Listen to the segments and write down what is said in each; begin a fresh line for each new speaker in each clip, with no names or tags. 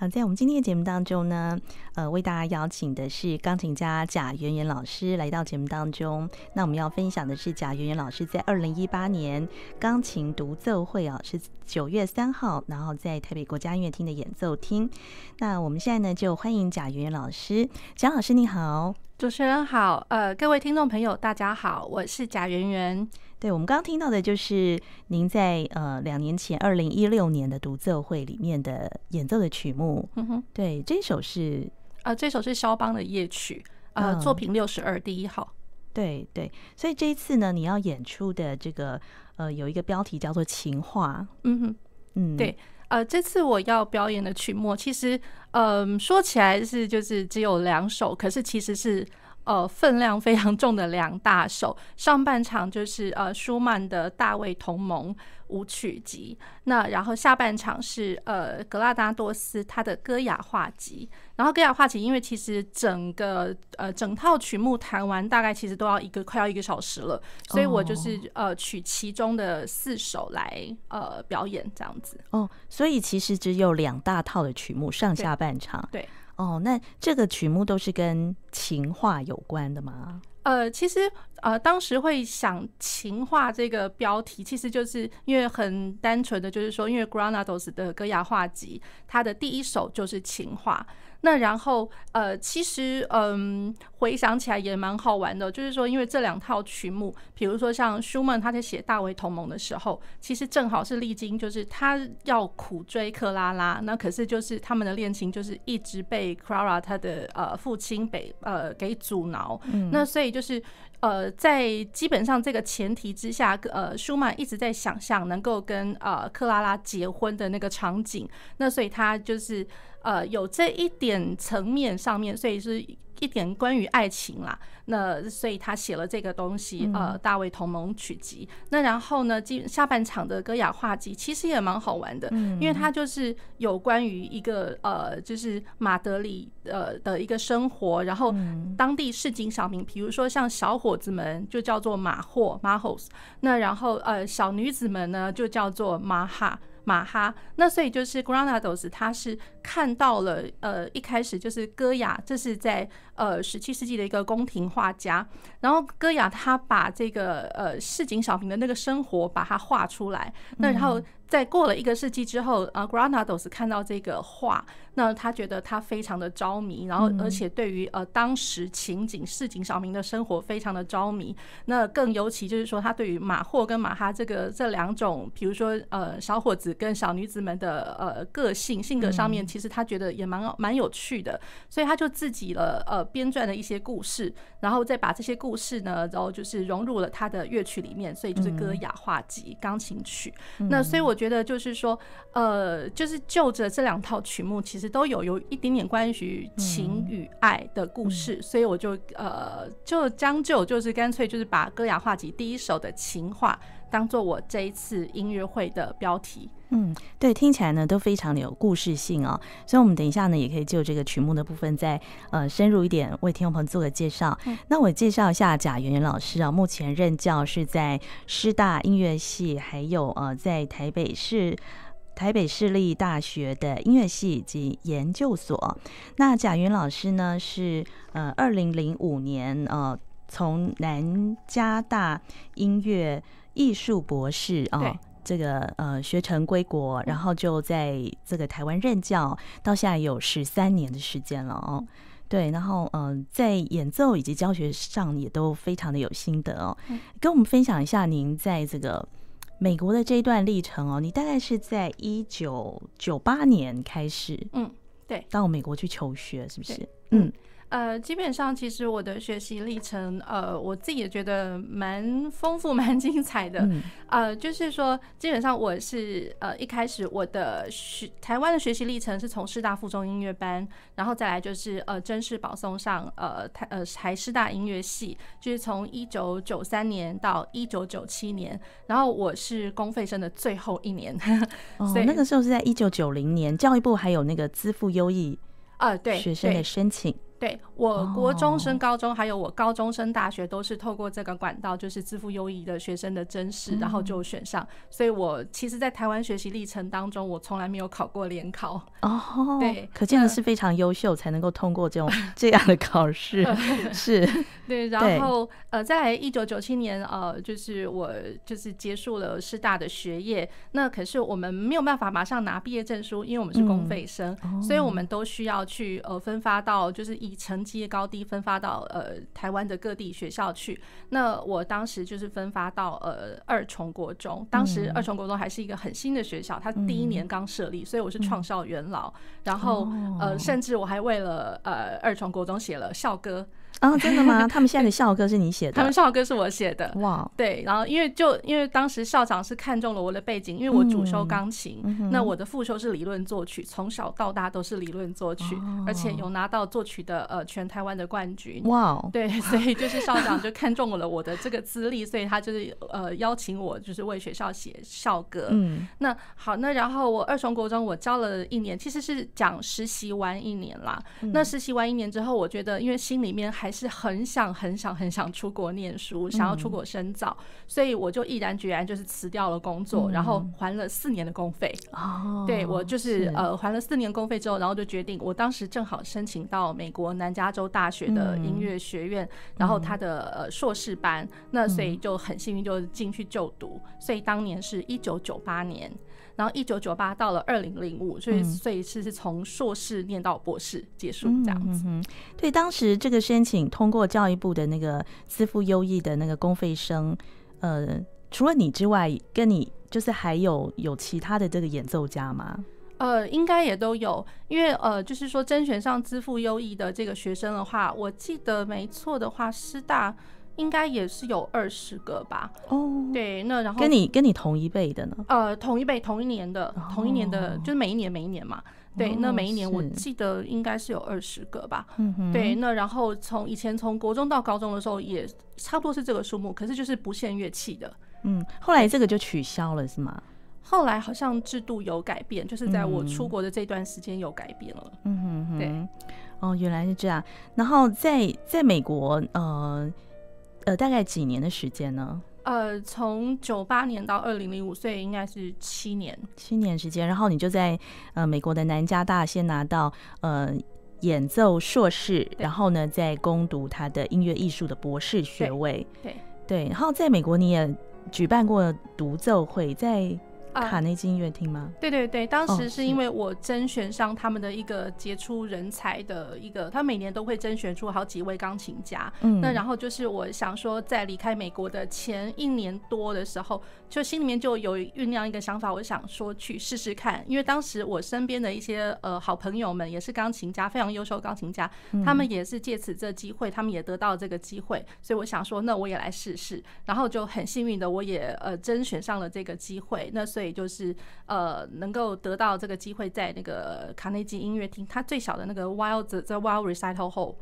好，在我们今天的节目当中呢，呃，为大家邀请的是钢琴家贾圆圆老师来到节目当中。那我们要分享的是贾圆圆老师在二零一八年钢琴独奏会啊，是九月三号，然后在台北国家音乐厅的演奏厅。那我们现在呢，就欢迎贾圆圆老师。贾老师你好，
主持人好，呃，各位听众朋友大家好，我是贾圆圆。
对，我们刚刚听到的就是您在呃两年前二零一六年的独奏会里面的演奏的曲目。嗯哼，对，这首是
呃这首是肖邦的夜曲，呃、嗯、作品六十二第一号。
对对，所以这一次呢，你要演出的这个呃有一个标题叫做情话。
嗯哼，嗯，对，呃这次我要表演的曲目其实嗯、呃、说起来是就是只有两首，可是其实是。呃，分量非常重的两大首，上半场就是呃舒曼的大卫同盟舞曲集，那然后下半场是呃格拉达多斯他的歌雅画集，然后歌雅画集因为其实整个呃整套曲目弹完大概其实都要一个快要一个小时了，所以我就是呃取其中的四首来呃表演这样子。
哦，所以其实只有两大套的曲目上下半场。
对。对
哦，那这个曲目都是跟情话有关的吗？
呃，其实呃，当时会想情话这个标题，其实就是因为很单纯的，就是说，因为 Granados 的歌雅画集，它的第一首就是情话。那然后呃，其实嗯，回想起来也蛮好玩的，就是说，因为这两套曲目，比如说像舒曼他在写《大卫同盟》的时候，其实正好是历经，就是他要苦追克拉拉，那可是就是他们的恋情就是一直被 Clara 他的呃父亲被呃给阻挠，嗯、那所以就是呃，在基本上这个前提之下，呃，舒曼一直在想象能够跟呃克拉拉结婚的那个场景，那所以他就是。呃，有这一点层面上面，所以是一点关于爱情啦。那所以他写了这个东西，呃，大卫同盟曲集。那然后呢，进下半场的歌雅画集其实也蛮好玩的，因为它就是有关于一个呃，就是马德里呃的一个生活，然后当地市井小民，比如说像小伙子们就叫做马霍 （Majos），那然后呃小女子们呢就叫做马哈。马哈，那所以就是 Granados，他是看到了呃一开始就是歌雅，这是在呃十七世纪的一个宫廷画家，然后戈雅他把这个呃市井小民的那个生活把它画出来，那然后。在过了一个世纪之后，呃，Granados 看到这个画，那他觉得他非常的着迷，然后而且对于呃当时情景市井小民的生活非常的着迷。那更尤其就是说，他对于马霍跟马哈这个这两种，比如说呃小伙子跟小女子们的呃个性性格上面，其实他觉得也蛮蛮有趣的，所以他就自己了呃编撰的一些故事，然后再把这些故事呢，然后就是融入了他的乐曲里面，所以就是歌雅画集钢琴曲。那所以我。觉得就是说，呃，就是就着这两套曲目，其实都有有一点点关于情与爱的故事，嗯、所以我就呃，就将就就是干脆就是把歌雅画集第一首的情话当做我这一次音乐会的标题。
嗯，对，听起来呢都非常的有故事性哦。所以，我们等一下呢也可以就这个曲目的部分再呃深入一点为听众朋友做个介绍。嗯、那我介绍一下贾圆圆老师啊，目前任教是在师大音乐系，还有呃在台北市台北市立大学的音乐系及研究所。那贾云老师呢是呃二零零五年呃从南加大音乐艺术博士啊。哦这个呃学成归国，然后就在这个台湾任教，到现在有十三年的时间了哦。对，然后嗯、呃，在演奏以及教学上也都非常的有心得哦。跟我们分享一下您在这个美国的这一段历程哦。你大概是在一九九八年开始，
嗯，对，
到美国去求学，是不是？
嗯。嗯呃，基本上其实我的学习历程，呃，我自己也觉得蛮丰富、蛮精彩的。嗯、呃，就是说，基本上我是呃一开始我的学台湾的学习历程是从师大附中音乐班，然后再来就是呃甄试保送上呃台呃台师大音乐系，就是从一九九三年到一九九七年，然后我是公费生的最后一年。
哦，所以那个时候是在一九九零年，教育部还有那个资赋优异
啊，对
学生的申请。
对，我国中升高中，还有我高中升大学，都是透过这个管道，就是资赋优异的学生的甄试，然后就选上。所以我其实，在台湾学习历程当中，我从来没有考过联考。
哦，
对，
可见的是非常优秀，才能够通过这种这样的考试。是，
对。然后，呃，在一九九七年，呃，就是我就是结束了师大的学业。那可是我们没有办法马上拿毕业证书，因为我们是公费生，所以我们都需要去呃分发到就是以成绩的高低分发到呃台湾的各地学校去。那我当时就是分发到呃二重国中，当时二重国中还是一个很新的学校，它第一年刚设立，所以我是创校元老。然后呃，甚至我还为了呃二重国中写了校歌。
啊，真的吗？他们现在的校歌是你写的？
他们校歌是我写的。
哇，
对，然后因为就因为当时校长是看中了我的背景，因为我主修钢琴，那我的副修是理论作曲，从小到大都是理论作曲，而且有拿到作曲的呃全台湾的冠军。哇，对，所以就是校长就看中了我的这个资历，所以他就是呃邀请我就是为学校写校歌。嗯，那好，那然后我二重国中我教了一年，其实是讲实习完一年啦。那实习完一年之后，我觉得因为心里面还还是很想很想很想出国念书，想要出国深造，嗯、所以我就毅然决然就是辞掉了工作，嗯、然后还了四年的公费。哦，对，我就是，是呃还了四年公费之后，然后就决定，我当时正好申请到美国南加州大学的音乐。学院，嗯、然后他的呃硕士班，那所以就很幸运就进去就读，所以当年是一九九八年。然后一九九八到了二零零五，所以所以是是从硕士念到博士结束这样子。
嗯，对，当时这个申请通过教育部的那个资赋优异的那个公费生，呃，除了你之外，跟你就是还有有其他的这个演奏家吗？
呃，应该也都有，因为呃，就是说甄选上资赋优异的这个学生的话，我记得没错的话，师大。应该也是有二十个吧。哦，对，那然后
跟你跟你同一辈的呢？
呃，同一辈，同一年的，同一年的，就是每一年每一年嘛。对，那每一年我记得应该是有二十个吧。嗯，对，那然后从以前从国中到高中的时候也差不多是这个数目，可是就是不限乐器的。
嗯，后来这个就取消了是吗？
后来好像制度有改变，就是在我出国的这段时间有改变了。嗯哼哼，对，
哦，原来是这样。然后在在美国，呃。呃，大概几年的时间呢？
呃，从九八年到二零零五，所以应该是七年，
七年时间。然后你就在呃美国的南加大先拿到呃演奏硕士，然后呢再攻读他的音乐艺术的博士学位。
对
对，然后在美国你也举办过独奏会，在。卡内基音乐厅吗？
对对对，当时是因为我甄选上他们的一个杰出人才的一个，他每年都会甄选出好几位钢琴家。嗯，那然后就是我想说，在离开美国的前一年多的时候，就心里面就有酝酿一个想法，我想说去试试看。因为当时我身边的一些呃好朋友们也是钢琴家，非常优秀钢琴家，他们也是借此这机会，他们也得到这个机会，所以我想说，那我也来试试。然后就很幸运的，我也呃甄选上了这个机会。那所以就是呃，能够得到这个机会，在那个卡内基音乐厅，它最小的那个 Wild the Wild Recital Hall，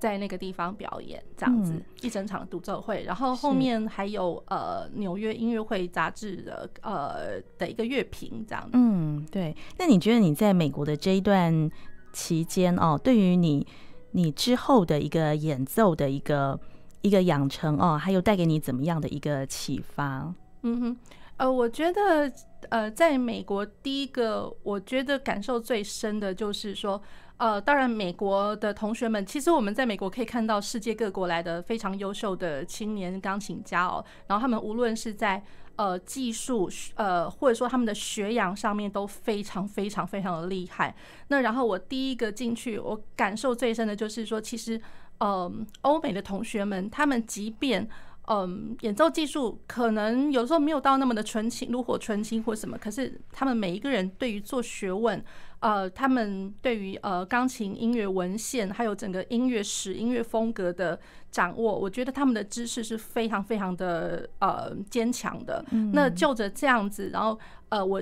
在那个地方表演这样子一整场独奏会，然后后面还有呃纽约音乐会杂志的呃的一个乐评这样子。
嗯，对。那你觉得你在美国的这一段期间哦，对于你你之后的一个演奏的一个一个养成哦，还有带给你怎么样的一个启发？
嗯哼。呃，我觉得，呃，在美国，第一个我觉得感受最深的就是说，呃，当然，美国的同学们，其实我们在美国可以看到世界各国来的非常优秀的青年钢琴家哦，然后他们无论是在呃技术，呃，或者说他们的学养上面都非常非常非常的厉害。那然后我第一个进去，我感受最深的就是说，其实，呃，欧美的同学们，他们即便嗯，演奏技术可能有时候没有到那么的纯情，炉火纯青或什么。可是他们每一个人对于做学问，呃，他们对于呃钢琴音乐文献，还有整个音乐史、音乐风格的掌握，我觉得他们的知识是非常非常的呃坚强的。那就着这样子，然后呃，我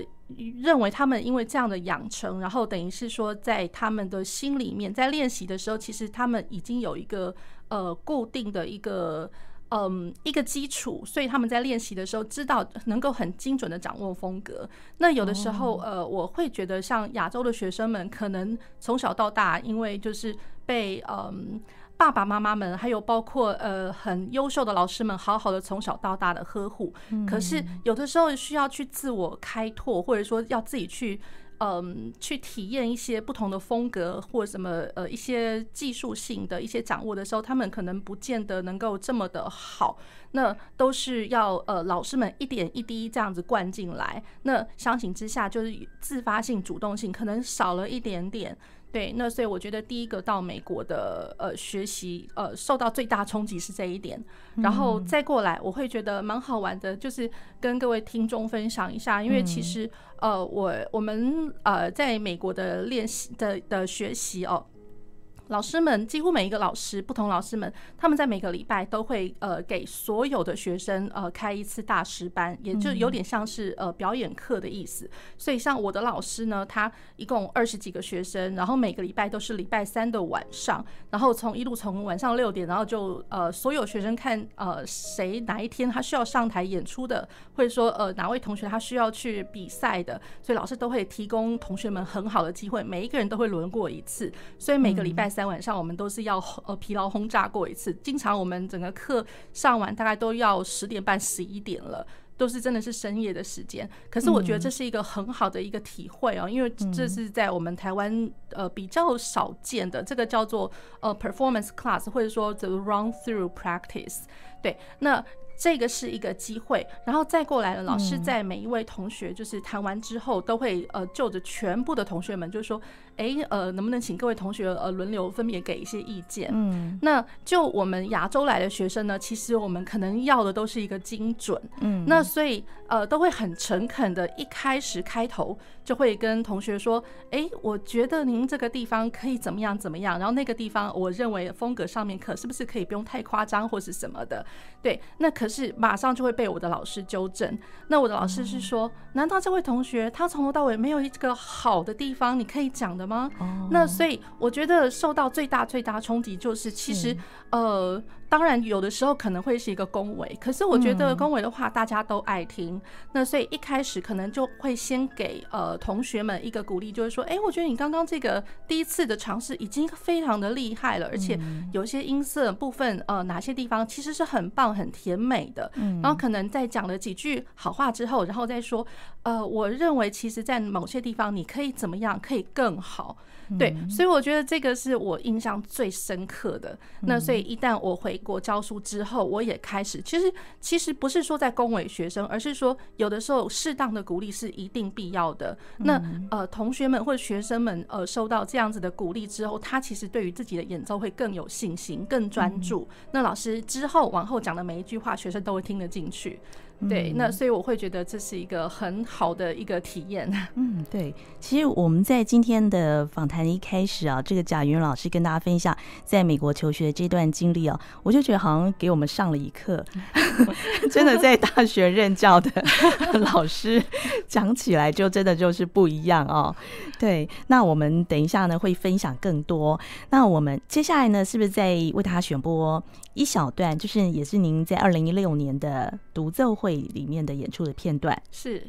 认为他们因为这样的养成，然后等于是说在他们的心里面，在练习的时候，其实他们已经有一个呃固定的一个。嗯，一个基础，所以他们在练习的时候知道能够很精准的掌握风格。那有的时候，呃，我会觉得像亚洲的学生们，可能从小到大，因为就是。被嗯爸爸妈妈们，还有包括呃很优秀的老师们，好好的从小到大的呵护。可是有的时候需要去自我开拓，或者说要自己去。嗯，去体验一些不同的风格或什么呃一些技术性的一些掌握的时候，他们可能不见得能够这么的好。那都是要呃老师们一点一滴这样子灌进来。那相形之下，就是自发性、主动性可能少了一点点。对，那所以我觉得第一个到美国的呃学习呃受到最大冲击是这一点，然后再过来我会觉得蛮好玩的，就是跟各位听众分享一下，因为其实呃我我们呃在美国的练习的的学习哦。老师们几乎每一个老师，不同老师们，他们在每个礼拜都会呃给所有的学生呃开一次大师班，也就有点像是呃表演课的意思。所以像我的老师呢，他一共二十几个学生，然后每个礼拜都是礼拜三的晚上，然后从一路从晚上六点，然后就呃所有学生看呃谁哪一天他需要上台演出的，或者说呃哪位同学他需要去比赛的，所以老师都会提供同学们很好的机会，每一个人都会轮过一次，所以每个礼拜三。在晚上，我们都是要呃疲劳轰炸过一次。经常我们整个课上完，大概都要十点半、十一点了，都是真的是深夜的时间。可是我觉得这是一个很好的一个体会哦，因为这是在我们台湾呃比较少见的，这个叫做呃 performance class，或者说 the run through practice。对，那。这个是一个机会，然后再过来了。老师在每一位同学就是谈完之后，都会呃就着全部的同学们，就是说，哎呃，能不能请各位同学呃轮流分别给一些意见？嗯，那就我们亚洲来的学生呢，其实我们可能要的都是一个精准。嗯，那所以呃都会很诚恳的，一开始开头就会跟同学说，哎，我觉得您这个地方可以怎么样怎么样，然后那个地方我认为风格上面可是不是可以不用太夸张或是什么的？对，那可。是马上就会被我的老师纠正。那我的老师是说：“难道这位同学他从头到尾没有一个好的地方你可以讲的吗？”那所以我觉得受到最大最大冲击就是，其实呃。当然，有的时候可能会是一个恭维，可是我觉得恭维的话大家都爱听。嗯、那所以一开始可能就会先给呃同学们一个鼓励，就是说，哎，我觉得你刚刚这个第一次的尝试已经非常的厉害了，而且有些音色部分呃哪些地方其实是很棒、很甜美的。然后可能在讲了几句好话之后，然后再说，呃，我认为其实在某些地方你可以怎么样，可以更好。对，所以我觉得这个是我印象最深刻的。那所以一旦我回国教书之后，我也开始，其实其实不是说在恭维学生，而是说有的时候适当的鼓励是一定必要的。那呃，同学们或者学生们呃收到这样子的鼓励之后，他其实对于自己的演奏会更有信心、更专注。那老师之后往后讲的每一句话，学生都会听得进去。对，那所以我会觉得这是一个很好的一个体验。
嗯，对，其实我们在今天的访谈一开始啊，这个贾圆圆老师跟大家分享在美国求学的这段经历啊，我就觉得好像给我们上了一课。真的在大学任教的老师讲起来就真的就是不一样哦。对，那我们等一下呢会分享更多。那我们接下来呢是不是在为大家选播一小段，就是也是您在二零一六年的独奏会里面的演出的片段？
是，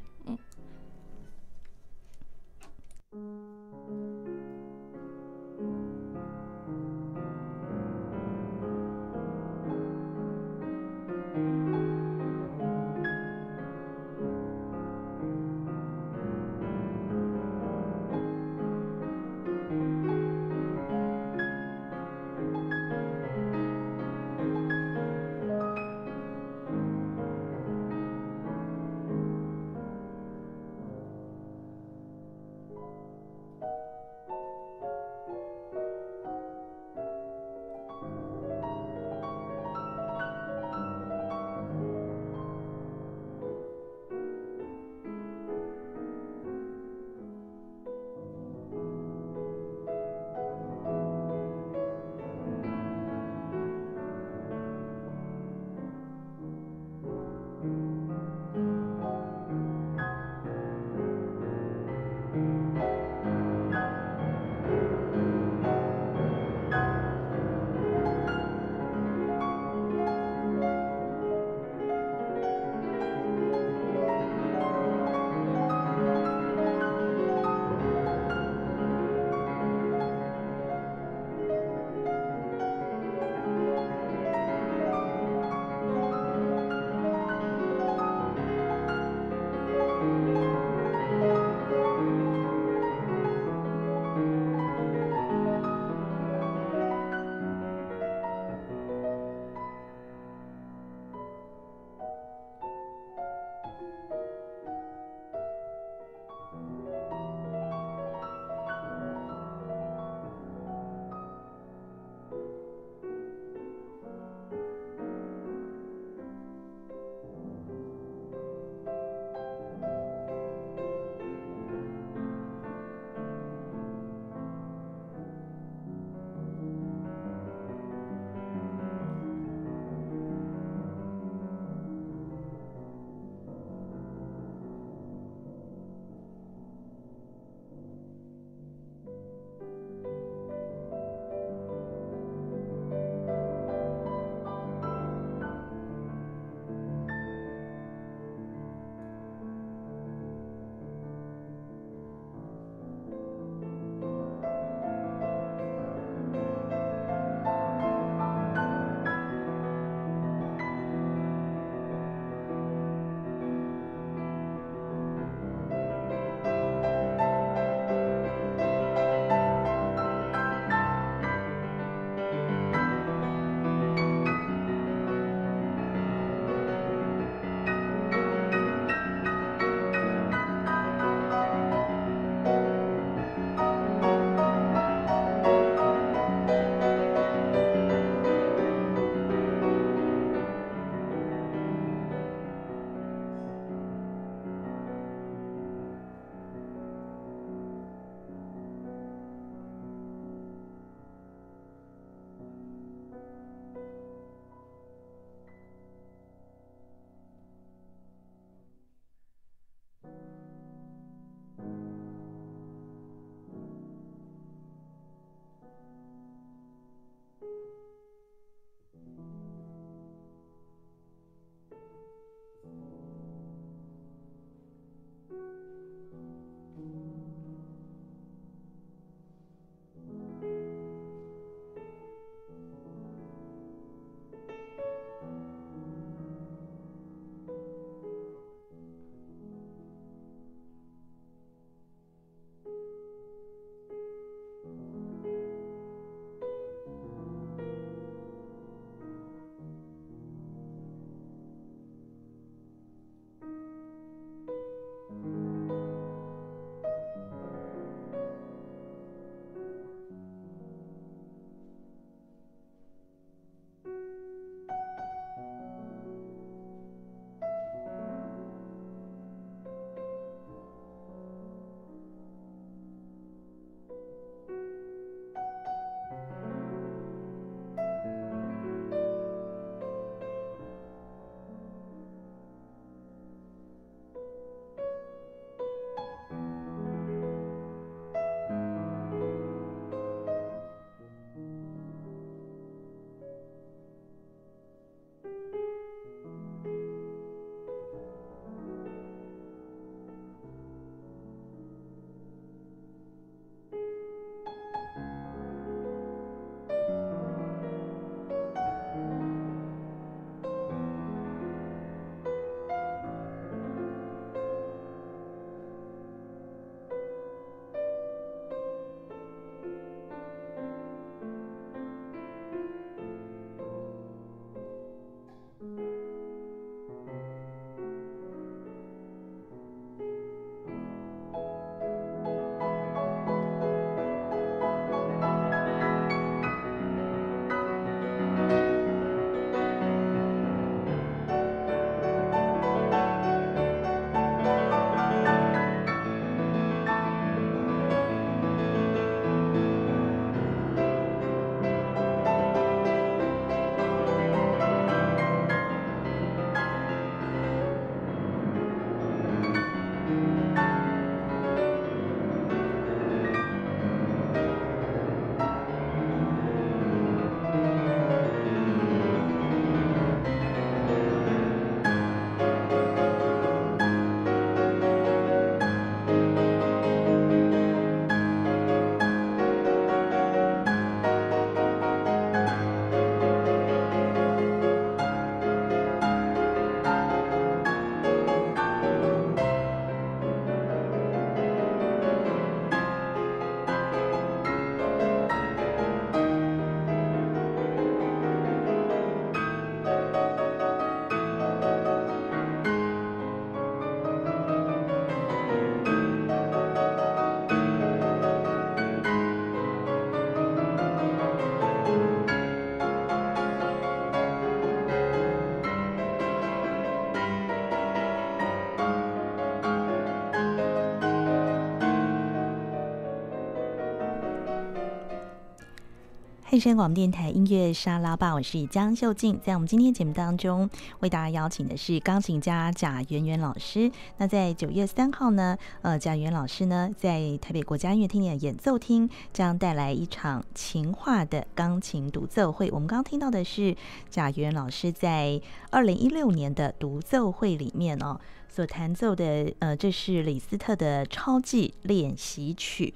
汉声广播电台音乐沙拉吧，我是江秀静。在我们今天节目当中，为大家邀请的是钢琴家贾圆圆老师。那在九月三号呢，呃，贾圆老师呢，在台北国家音乐厅的演奏厅将带来一场情话的钢琴独奏会。我们刚刚听到的是贾圆老师在二零一六年的独奏会里面哦所弹奏的，呃，这是李斯特的超技练习曲。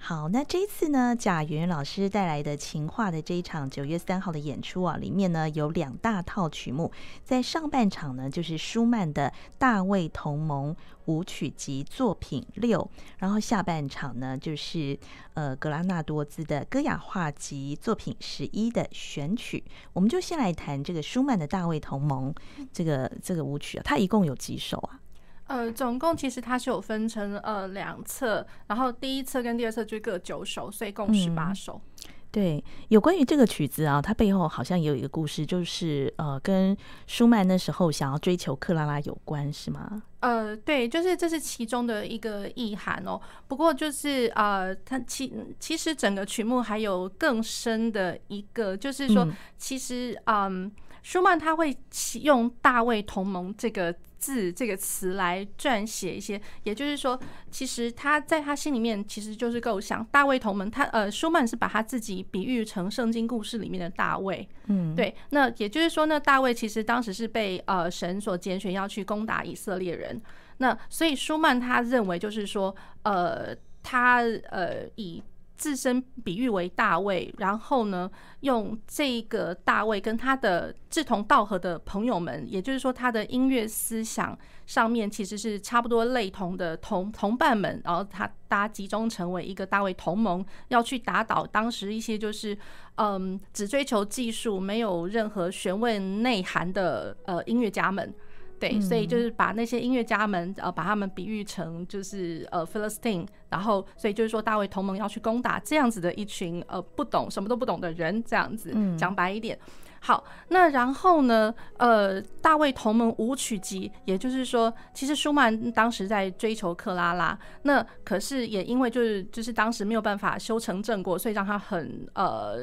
好，那这一次呢，贾圆老师带来的情话的这一场九月三号的演出啊，里面呢有两大套曲目，在上半场呢就是舒曼的大卫同盟舞曲集作品六，然后下半场呢就是呃格拉纳多兹的歌雅画集作品十一的选曲。我们就先来谈这个舒曼的大卫同盟这个这个舞曲啊，它一共有几首啊？
呃，总共其实它是有分成呃两册，然后第一册跟第二册就各九首，所以共十八首。
嗯。对，有关于这个曲子啊，它背后好像也有一个故事，就是呃，跟舒曼那时候想要追求克拉拉有关，是吗？
呃，对，就是这是其中的一个意涵哦。不过就是呃，它其其实整个曲目还有更深的一个，就是说，其实嗯。呃舒曼他会用“大卫同盟”这个字、这个词来撰写一些，也就是说，其实他在他心里面其实就是构想大卫同盟。他呃，舒曼是把他自己比喻成圣经故事里面的大卫，嗯，对。那也就是说，呢大卫其实当时是被呃神所拣选要去攻打以色列人。那所以舒曼他认为就是说，呃，他呃以。自身比喻为大卫，然后呢，用这个大卫跟他的志同道合的朋友们，也就是说，他的音乐思想上面其实是差不多类同的同同伴们，然后他大家集中成为一个大卫同盟，要去打倒当时一些就是嗯只追求技术、没有任何学问内涵的呃音乐家们。对，所以就是把那些音乐家们，呃，把他们比喻成就是呃，Philistine，然后所以就是说大卫同盟要去攻打这样子的一群呃不懂什么都不懂的人，这样子讲白一点。好，那然后呢？呃，大卫同盟舞曲集，也就是说，其实舒曼当时在追求克拉拉，那可是也因为就是就是当时没有办法修成正果，所以让他很呃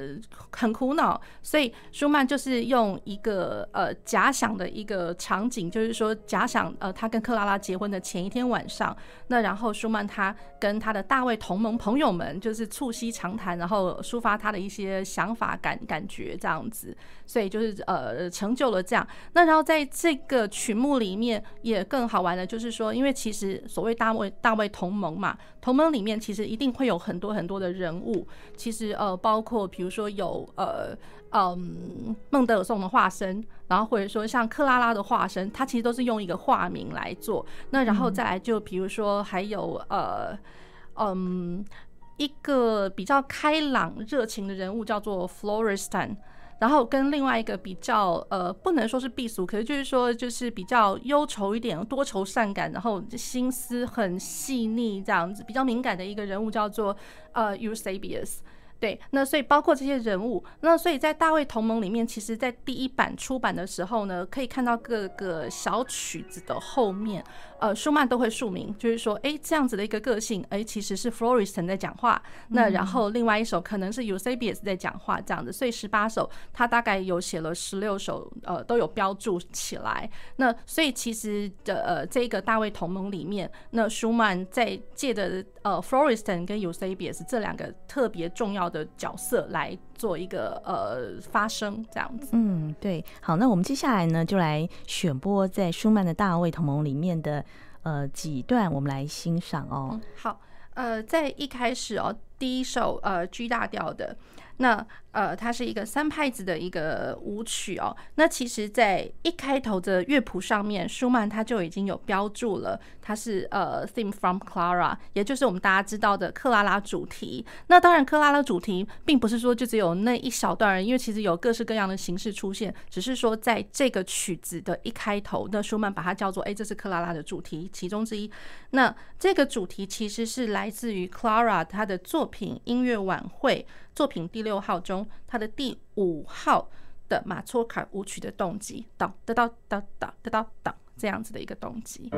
很苦恼。所以舒曼就是用一个呃假想的一个场景，就是说假想呃他跟克拉拉结婚的前一天晚上，那然后舒曼他跟他的大卫同盟朋友们就是促膝长谈，然后抒发他的一些想法感感觉这样子。所以就是呃成就了这样，那然后在这个曲目里面也更好玩的，就是说，因为其实所谓大卫大卫同盟嘛，同盟里面其实一定会有很多很多的人物，其实呃包括比如说有呃嗯孟德尔颂的化身，然后或者说像克拉拉的化身，他其实都是用一个化名来做。那然后再来就比如说还有呃嗯一个比较开朗热情的人物叫做 Florestan。然后跟另外一个比较呃，不能说是避俗，可是就是说就是比较忧愁一点，多愁善感，然后心思很细腻这样子，比较敏感的一个人物叫做呃 Eusebius。对，那所以包括这些人物，那所以在大卫同盟里面，其实在第一版出版的时候呢，可以看到各个小曲子的后面。呃，舒曼都会署名，就是说，哎，这样子的一个个性，哎，其实是 Floriston 在讲话。那然后另外一首可能是 Eusebius 在讲话，这样子。所以十八首，他大概有写了十六首，呃，都有标注起来。那所以其实的呃，这个大卫同盟里面，那舒曼在借的呃 Floriston 跟 Eusebius 这两个特别重要的角色来做一个呃发声，这样子。
嗯，对。好，那我们接下来呢，就来选播在舒曼的大卫同盟里面的。呃，几段我们来欣赏哦。
好，呃，在一开始哦，第一首呃 G 大调的。那呃，它是一个三拍子的一个舞曲哦。那其实，在一开头的乐谱上面，舒曼他就已经有标注了，它是呃 Theme from Clara，也就是我们大家知道的克拉拉主题。那当然，克拉拉主题并不是说就只有那一小段，因为其实有各式各样的形式出现，只是说在这个曲子的一开头，那舒曼把它叫做，哎，这是克拉拉的主题其中之一。那这个主题其实是来自于 Clara 她的作品音乐晚会。作品第六号中，他的第五号的马托卡舞曲的动机，当哒哒哒哒哒哒哒这样子的一个动机。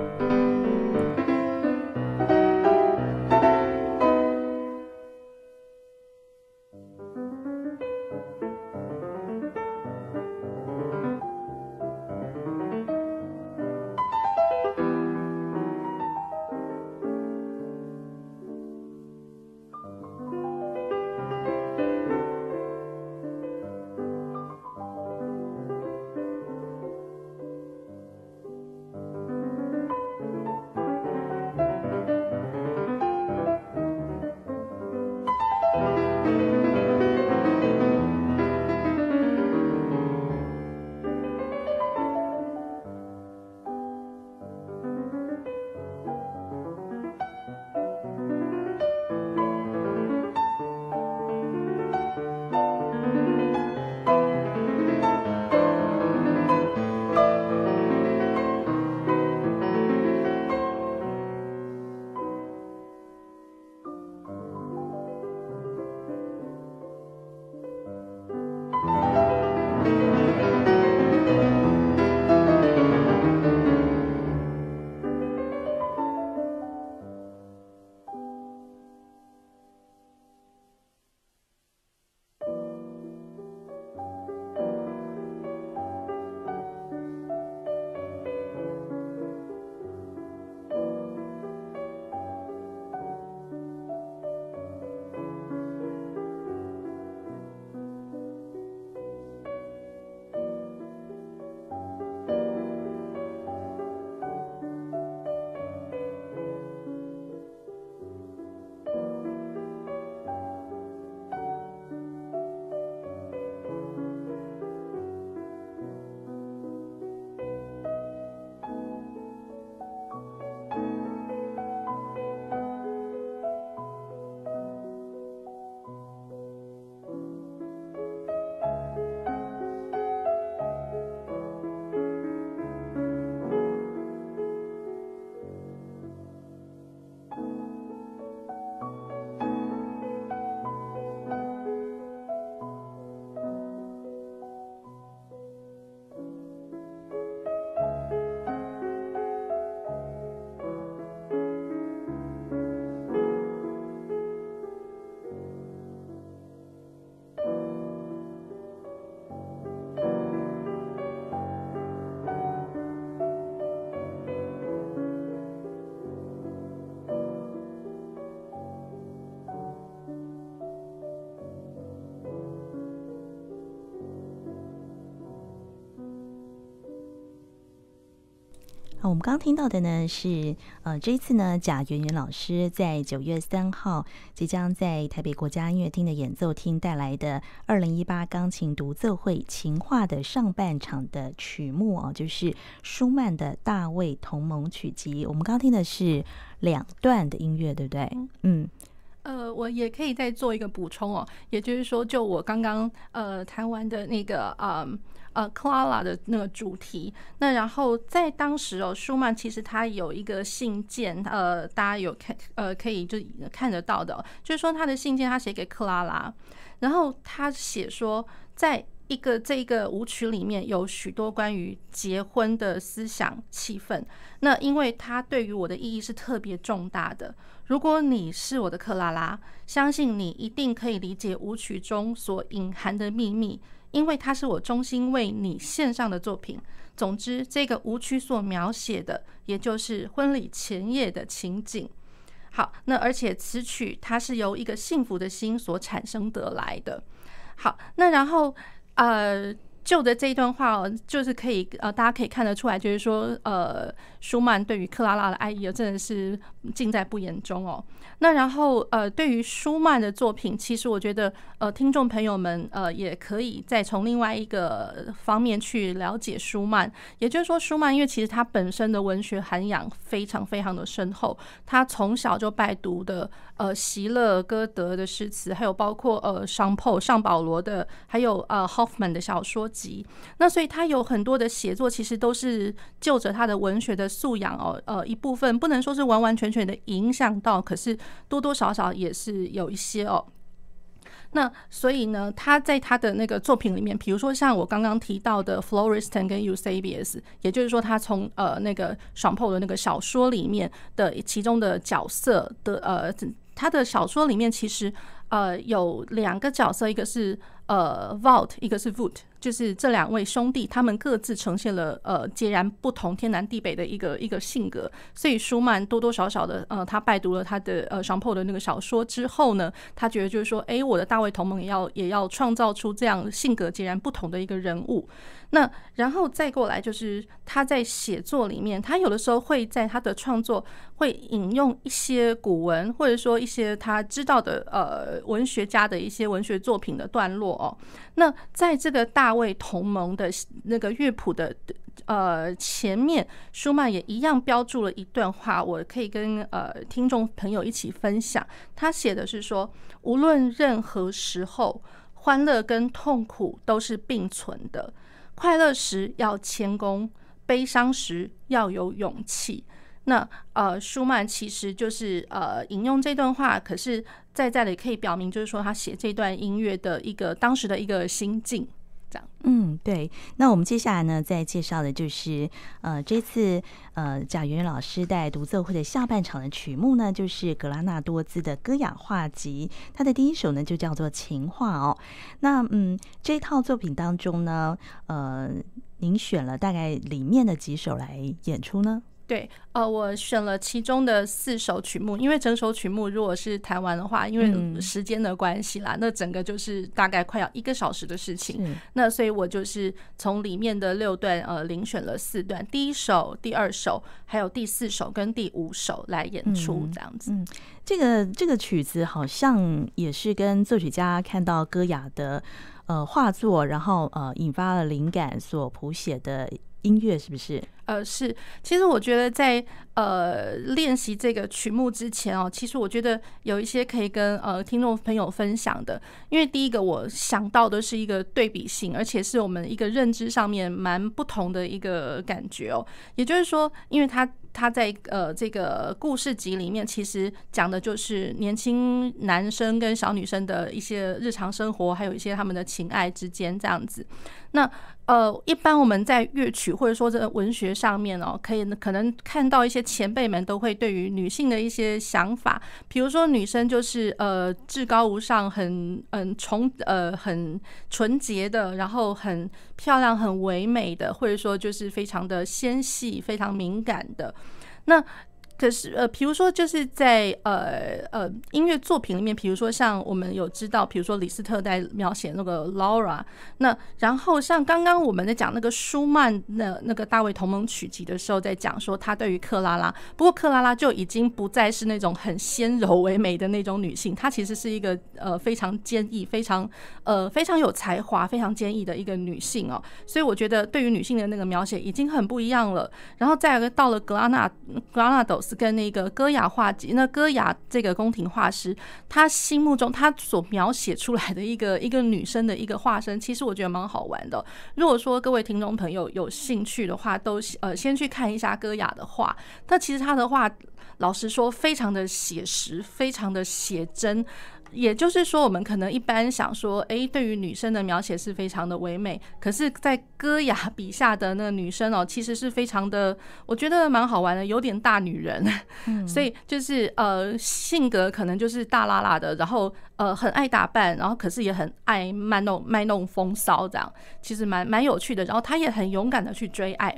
我们刚刚听到的呢是，呃，这一次呢，贾圆圆老师在九月三号即将在台北国家音乐厅的演奏厅带来的二零一八钢琴独奏会《情话》的上半场的曲目哦，就是舒曼的《大卫同盟曲集》。我们刚刚听的是两段的音乐，对不对？嗯，
呃，我也可以再做一个补充哦，也就是说，就我刚刚呃谈完的那个呃。呃，克拉拉的那个主题，那然后在当时哦，舒曼其实他有一个信件，呃，大家有看，呃，可以就看得到的，就是说他的信件他写给克拉拉，然后他写说，在一个这一个舞曲里面有许多关于结婚的思想气氛，那因为它对于我的意义是特别重大的。如果你是我的克拉拉，相信你一定可以理解舞曲中所隐含的秘密。因为它是我衷心为你献上的作品。总之，这个舞曲所描写的，也就是婚礼前夜的情景。好，那而且此曲它是由一个幸福的心所产生得来的。好，那然后呃。就的这一段话哦，就是可以呃，大家可以看得出来，就是说呃，舒曼对于克拉拉的爱意，真的是尽在不言中哦。那然后呃，对于舒曼的作品，其实我觉得呃，听众朋友们呃，也可以再从另外一个方面去了解舒曼。也就是说，舒曼因为其实他本身的文学涵养非常非常的深厚，他从小就拜读的呃，席勒、歌德的诗词，还有包括呃，尚保尚保罗的，还有呃，Hoffman 的小说。那所以他有很多的写作，其实都是就着他的文学的素养哦，呃，一部分不能说是完完全全的影响到，可是多多少少也是有一些哦。那所以呢，他在他的那个作品里面，比如说像我刚刚提到的 Florestan 跟 Eusebius，也就是说他从呃那个尚保的那个小说里面的其中的角色的呃，他的小说里面其实呃有两个角色，一个是呃 Vault，一个是 Wout。就是这两位兄弟，他们各自呈现了呃截然不同、天南地北的一个一个性格。所以舒曼多多少少的呃，他拜读了他的呃尚保的那个小说之后呢，他觉得就是说，哎，我的大卫同盟也要也要创造出这样性格截然不同的一个人物。那然后再过来就是他在写作里面，他有的时候会在他的创作会引用一些古文，或者说一些他知道的呃文学家的一些文学作品的段落哦。那在这个大卫同盟的那个乐谱的呃前面，舒曼也一样标注了一段话，我可以跟呃听众朋友一起分享。他写的是说，无论任何时候，欢乐跟痛苦都是并存的。快乐时要谦恭，悲伤时要有勇气。那呃，舒曼其实就是呃引用这段话，可是在在的可以表明，就是说他写这段音乐的一个当时的一个心境。这样，
嗯，对。那我们接下来呢，再介绍的就是呃这次呃贾圆圆老师带独奏会的下半场的曲目呢，就是格拉纳多兹的歌雅画集，他的第一首呢就叫做《情话》哦。那嗯，这套作品当中呢，呃，您选了大概里面的几首来演出呢？
对，呃，我选了其中的四首曲目，因为整首曲目如果是弹完的话，因为时间的关系啦，那整个就是大概快要一个小时的事情。那所以我就是从里面的六段，呃，遴选了四段，第一首、第二首，还有第四首跟第五首来演出，这样子。
嗯，这个这个曲子好像也是跟作曲家看到歌雅的呃画作，然后呃引发了灵感所谱写的。音乐是不是？
呃，是。其实我觉得在呃练习这个曲目之前哦，其实我觉得有一些可以跟呃听众朋友分享的。因为第一个我想到的是一个对比性，而且是我们一个认知上面蛮不同的一个感觉哦。也就是说，因为他他在呃这个故事集里面，其实讲的就是年轻男生跟小女生的一些日常生活，还有一些他们的情爱之间这样子。那呃，一般我们在乐曲或者说这个文学上面哦，可以可能看到一些前辈们都会对于女性的一些想法，比如说女生就是呃至高无上，很嗯纯呃很纯洁的，然后很漂亮、很唯美的，或者说就是非常的纤细、非常敏感的。那可是呃，比如说就是在呃呃音乐作品里面，比如说像我们有知道，比如说李斯特在描写那个 Laura，那然后像刚刚我们在讲那个舒曼那那个大卫同盟曲集的时候，在讲说他对于克拉拉，不过克拉拉就已经不再是那种很纤柔唯美的那种女性，她其实是一个呃非常坚毅、非常呃非常有才华、非常坚毅的一个女性哦，所以我觉得对于女性的那个描写已经很不一样了。然后再来到了格拉纳格拉纳多跟那个戈雅画集，那戈雅这个宫廷画师，他心目中他所描写出来的一个一个女生的一个化身，其实我觉得蛮好玩的。如果说各位听众朋友有兴趣的话，都呃先去看一下戈雅的画。那其实他的画，老实说，非常的写实，非常的写真。也就是说，我们可能一般想说，诶，对于女生的描写是非常的唯美。可是，在戈雅笔下的那个女生哦，其实是非常的，我觉得蛮好玩的，有点大女人。嗯、所以就是呃，性格可能就是大剌剌的，然后呃，很爱打扮，然后可是也很爱卖弄卖弄风骚，这样其实蛮蛮有趣的。然后她也很勇敢的去追爱，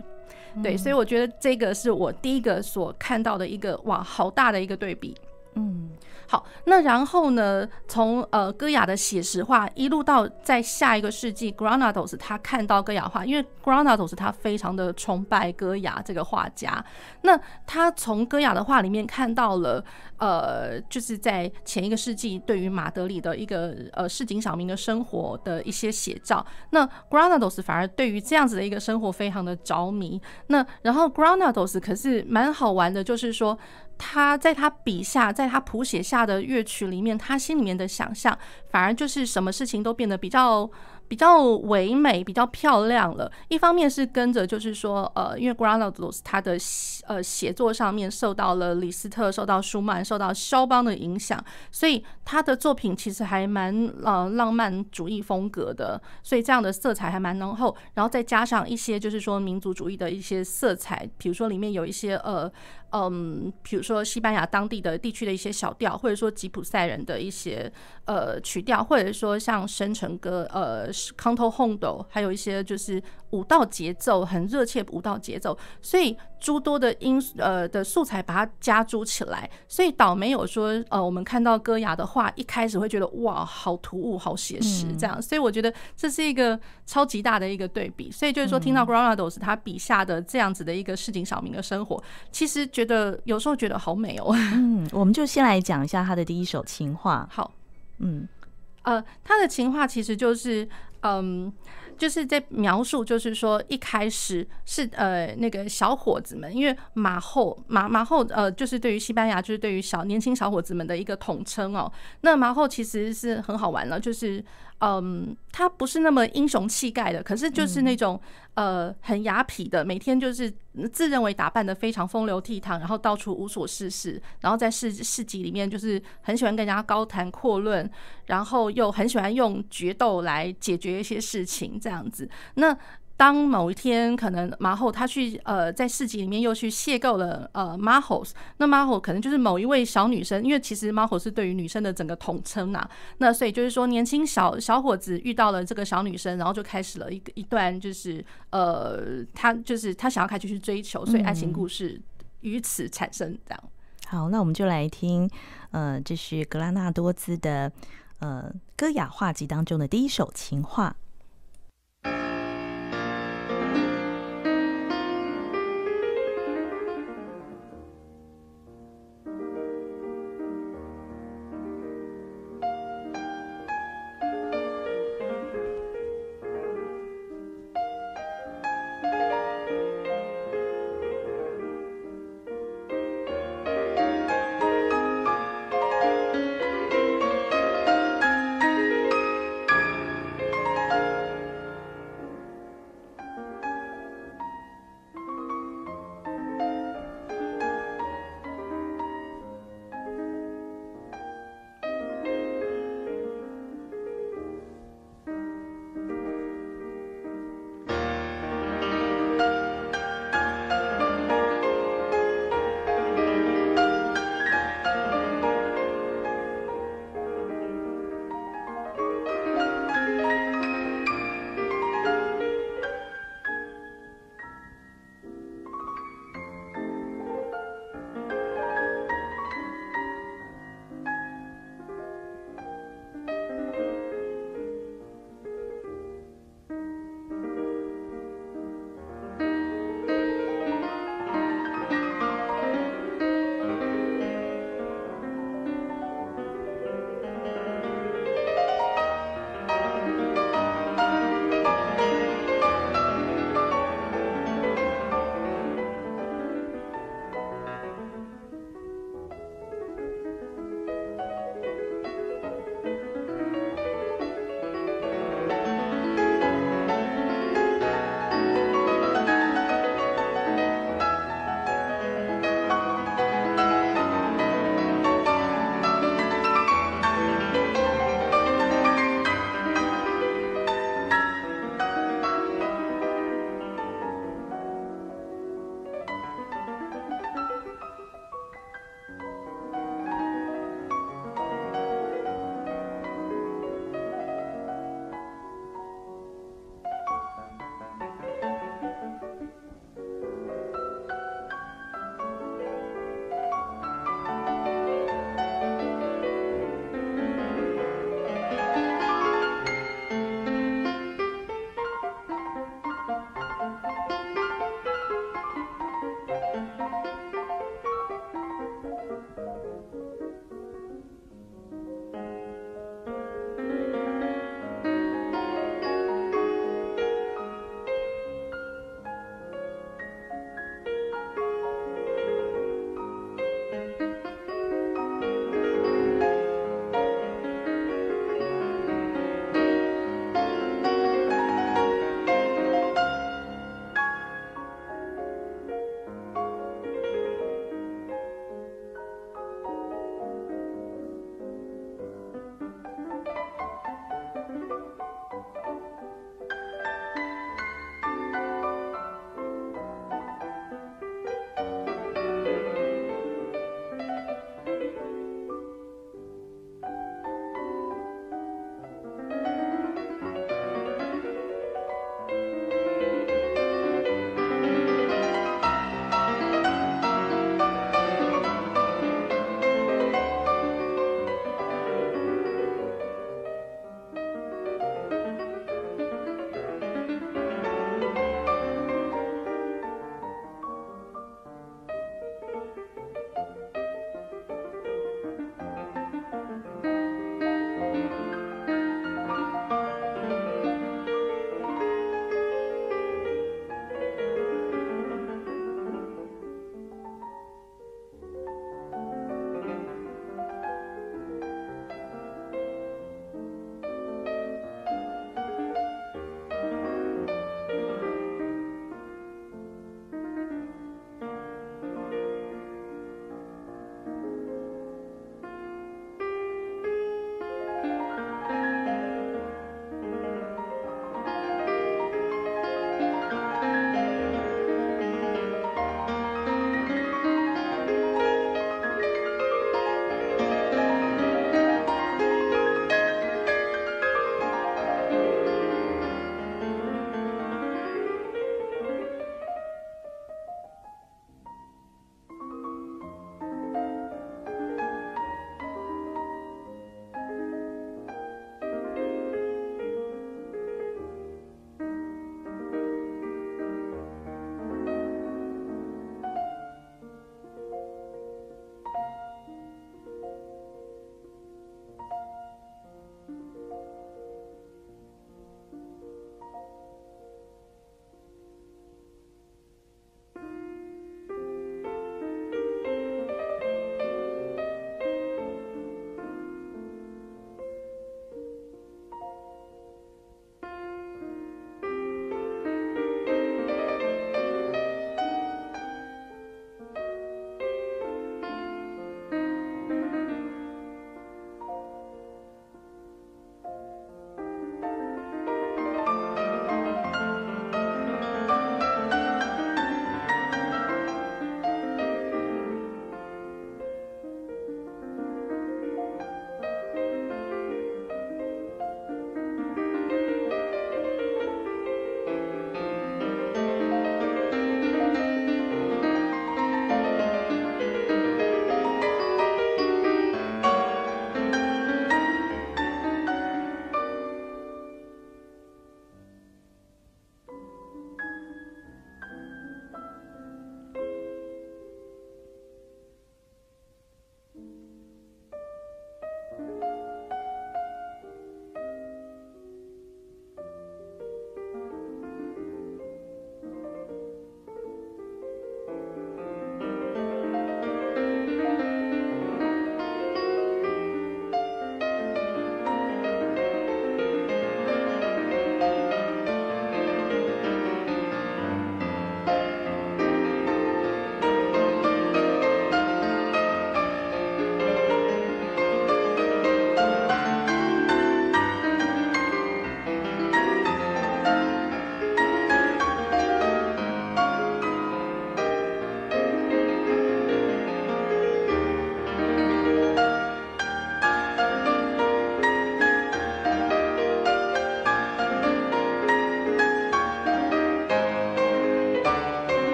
对，所以我觉得这个是我第一个所看到的一个哇，好大的一个对比，嗯。好，那然后呢？从呃戈雅的写实画一路到在下一个世纪，Granados 他看到戈雅画，因为 Granados 他非常的崇拜戈雅这个画家。那他从戈雅的画里面看到了呃，就是在前一个世纪对于马德里的一个呃市井小民的生活的一些写照。那 Granados 反而对于这样子的一个生活非常的着迷。那然后 Granados 可是蛮好玩的，就是说。他在他笔下，在他谱写下的乐曲里面，他心里面的想象，反而就是什么事情都变得比较。比较唯美，比较漂亮了。一方面是跟着，就是说，呃，因为 Granados 他的呃写作上面受到了李斯特、受到舒曼、受到肖邦的影响，所以他的作品其实还蛮呃浪漫主义风格的，所以这样的色彩还蛮浓厚。然后再加上一些就是说民族主义的一些色彩，比如说里面有一些呃嗯，比如说西班牙当地的地区的一些小调，或者说吉普赛人的一些呃曲调，或者说像生辰歌呃。Canto Hondo，还有一些就是舞蹈节奏很热切，舞蹈节奏，所以诸多的因呃的素材把它加诸起来，所以倒没有说呃我们看到歌雅的话一开始会觉得哇好突兀好写实这样，所以我觉得这是一个超级大的一个对比，所以就是说听到 Granados 他笔下的这样子的一个市井小民的生活，其实觉得有时候觉得好美哦。
嗯，我们就先来讲一下他的第一首情话。
好，
嗯，
呃，他的情话其实就是。嗯，就是在描述，就是说一开始是呃那个小伙子们，因为马后马马后呃就是对于西班牙就是对于小年轻小伙子们的一个统称哦。那马后其实是很好玩了，就是。嗯，他不是那么英雄气概的，可是就是那种呃很雅痞的，每天就是自认为打扮得非常风流倜傥，然后到处无所事事，然后在市市集里面就是很喜欢跟人家高谈阔论，然后又很喜欢用决斗来解决一些事情，这样子。那当某一天，可能马后他去呃在市集里面又去邂逅了呃马后，那马后可能就是某一位小女生，因为其实马后是对于女生的整个统称呐。那所以就是说，年轻小小伙子遇到了这个小女生，然后就开始了一个一段就是呃他就是他想要开始去追求，所以爱情故事于此产生。这样、
好，那我们就来听呃这是格拉纳多兹的呃戈雅画集当中的第一首情话。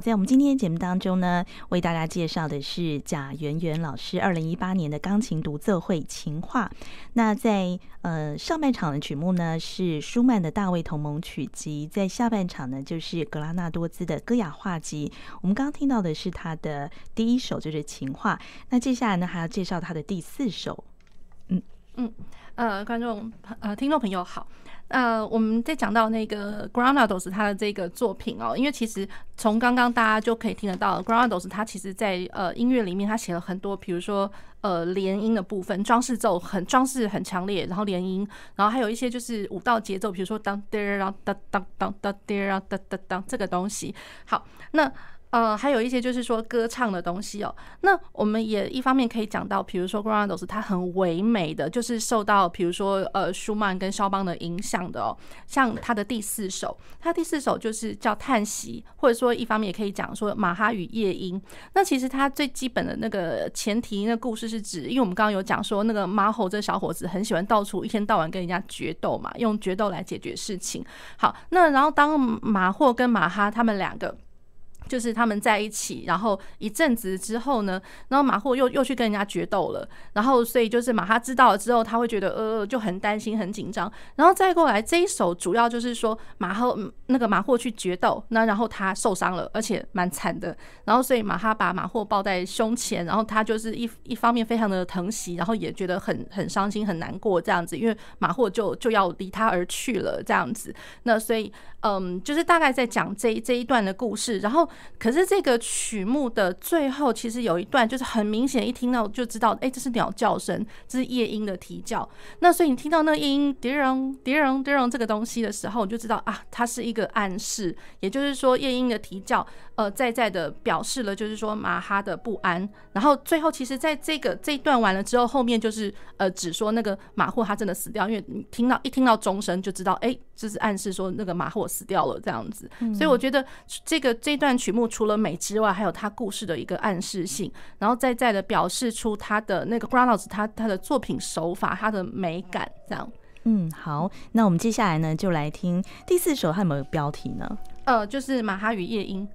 在我们今天节目当中呢，为大家介绍的是贾圆圆老师二零一八年的钢琴独奏会《情话》。那在呃上半场的曲目呢是舒曼的《大卫同盟曲集》，在下半场呢就是格拉纳多兹的《歌雅画集》。我们刚刚听到的是他的第一首，就是《情话》。那接下来呢还要介绍他的第四首。嗯，
呃，观众呃听众朋友好。呃，我们在讲到那个 Granados 他的这个作品哦，因为其实从刚刚大家就可以听得到，Granados 他其实在呃音乐里面他写了很多，比如说呃连音的部分，装饰奏很装饰很强烈，然后连音，然后还有一些就是舞蹈节奏，比如说当哒然后当当当当哒然后哒哒当这个东西。好，那。呃，还有一些就是说歌唱的东西哦。那我们也一方面可以讲到，比如说 Grandos，它很唯美的，就是受到比如说呃舒曼跟肖邦的影响的哦。像他的第四首，他第四首就是叫叹息，或者说一方面也可以讲说马哈与夜莺。那其实他最基本的那个前提，那故事是指，因为我们刚刚有讲说那个马吼这小伙子很喜欢到处一天到晚跟人家决斗嘛，用决斗来解决事情。好，那然后当马霍跟马哈他们两个。就是他们在一起，然后一阵子之后呢，然后马霍又又去跟人家决斗了，然后所以就是马哈知道了之后，他会觉得呃就很担心很紧张，然后再过来这一首主要就是说马霍那个马霍去决斗，那然后他受伤了，而且蛮惨的，然后所以马哈把马霍抱在胸前，然后他就是一一方面非常的疼惜，然后也觉得很很伤心很难过这样子，因为马霍就就要离他而去了这样子，那所以嗯就是大概在讲这这一段的故事，然后。可是这个曲目的最后，其实有一段就是很明显，一听到就知道，哎，这是鸟叫声，这是夜莺的啼叫。那所以你听到那夜莺“蝶荣蝶荣蝶荣”这个东西的时候，你就知道啊，它是一个暗示。也就是说，夜莺的啼叫，呃，在在的表示了，就是说马哈的不安。然后最后，其实在这个这一段完了之后，后面就是呃，只说那个马霍他真的死掉，因为你听到一听到钟声就知道，哎，就是暗示说那个马霍死掉了这样子。所以我觉得这个这段曲目。除了美之外，还有他故事的一个暗示性，然后在在的表示出他的那个 Granados 他他的作品手法，他的美感这样。
嗯，好，那我们接下来呢，就来听第四首，它有没有标题呢？
呃，就是马哈与夜
莺。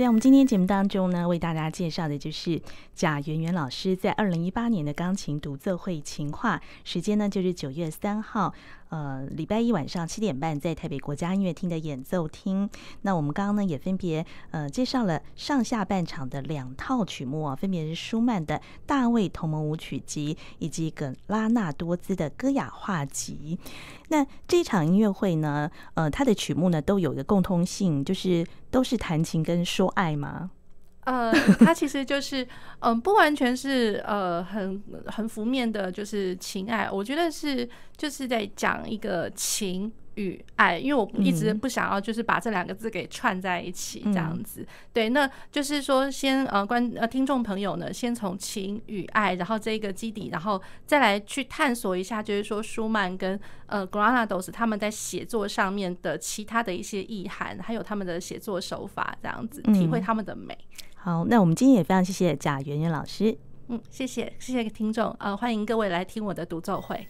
在我们今天节目当中呢，为大家介绍的就是贾圆圆老师在二零一八年的钢琴独奏会《情话》，时间呢就是九月三号。呃，礼拜一晚上七点半，在台北国家音乐厅的演奏厅。那我们刚刚呢，也分别呃介绍了上下半场的两套曲目啊，分别是舒曼的《大卫同盟舞曲集》以及葛拉纳多兹的《歌雅画集》。那这场音乐会呢，呃，它的曲目呢都有一个共通性，就是都是弹琴跟说爱吗？
呃，它其实就是，嗯、呃，不完全是呃很很浮面的，就是情爱。我觉得是就是在讲一个情与爱，因为我一直不想要就是把这两个字给串在一起这样子。嗯、对，那就是说先呃观呃听众朋友呢，先从情与爱，然后这个基底，然后再来去探索一下，就是说舒曼跟呃 Granados 他们在写作上面的其他的一些意涵，还有他们的写作手法这样子，体会他们的美。
好，那我们今天也非常谢谢贾圆圆老师。
嗯，谢谢，谢谢听众，呃，欢迎各位来听我的独奏会。